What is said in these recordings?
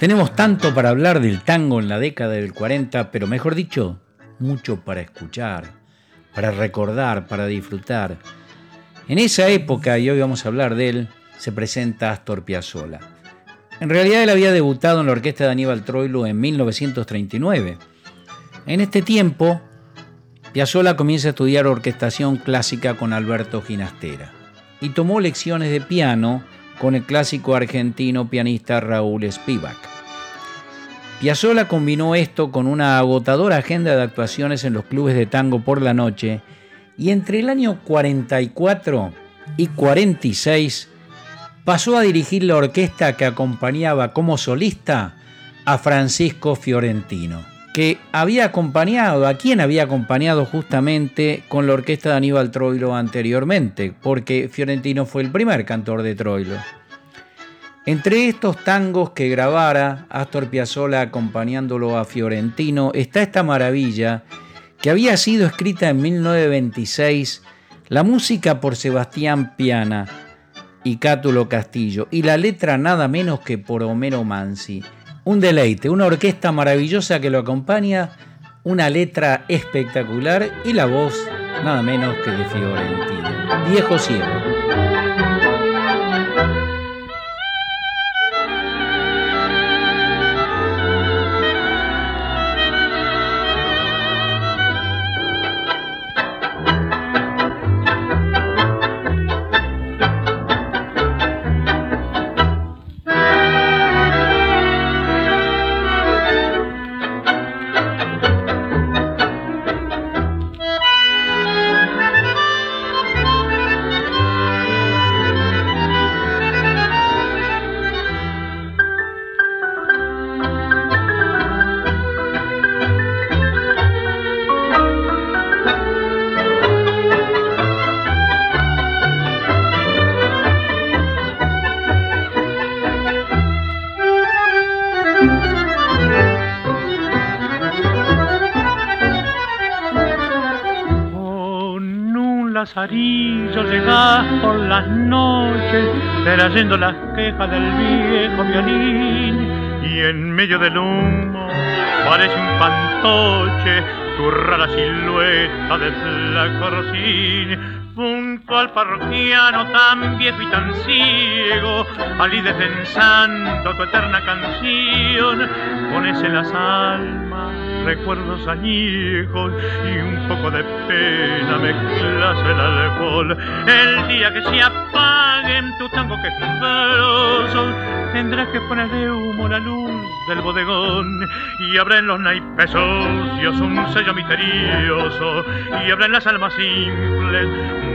Tenemos tanto para hablar del tango en la década del 40, pero mejor dicho, mucho para escuchar, para recordar, para disfrutar. En esa época, y hoy vamos a hablar de él, se presenta Astor Piazzolla. En realidad él había debutado en la orquesta de Aníbal Troilo en 1939. En este tiempo, Piazzolla comienza a estudiar orquestación clásica con Alberto Ginastera y tomó lecciones de piano con el clásico argentino pianista Raúl Spivak. Piazzolla combinó esto con una agotadora agenda de actuaciones en los clubes de tango por la noche y entre el año 44 y 46 pasó a dirigir la orquesta que acompañaba como solista a Francisco Fiorentino, que había acompañado, a quien había acompañado justamente con la orquesta de Aníbal Troilo anteriormente, porque Fiorentino fue el primer cantor de Troilo. Entre estos tangos que grabara Astor Piazzolla acompañándolo a Fiorentino está esta maravilla que había sido escrita en 1926, la música por Sebastián Piana y Cátulo Castillo y la letra nada menos que por Homero Mansi. Un deleite, una orquesta maravillosa que lo acompaña, una letra espectacular y la voz nada menos que de Fiorentino. Viejo ciego. Lazarillo llegás por las noches, trayendo las quejas del viejo violín, y en medio del humo parece un fantoche tu rara silueta de flaco junto al parroquiano tan viejo y tan ciego, allí defensando tu eterna canción, pones en las almas recuerdos añejos y un poco de pena mezclas el alcohol. El día que se apaguen tu tango que tendrás que ponerle humo la luz del bodegón y abren los naipes sucios un sello misterioso y abren las almas simples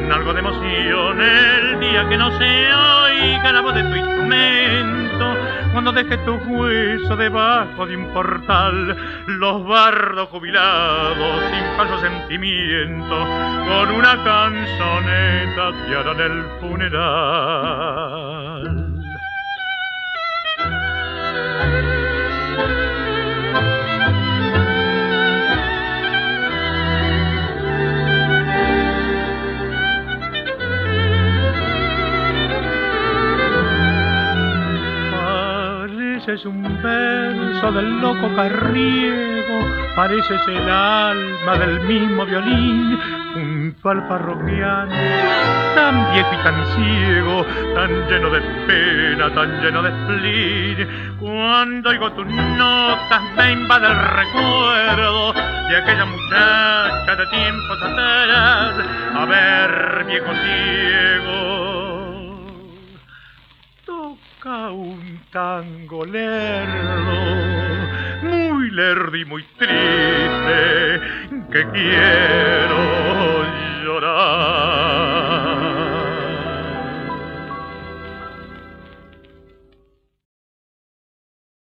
un algo de emoción. El día que no se oiga la voz de tu instrumento cuando dejes tu hueso debajo de un portal los bardos jubilados sin falso sentimiento con una canzoneta te harán el funeral Es un verso del loco carriego, pareces el alma del mismo violín, junto al parroquiano, tan viejo y tan ciego, tan lleno de pena, tan lleno de spleen. Cuando oigo tus notas me invade el recuerdo de aquella muchacha de tiempos atrás. A ver, viejo ciego un tango lerdo, muy lerdo y muy triste, que quiero.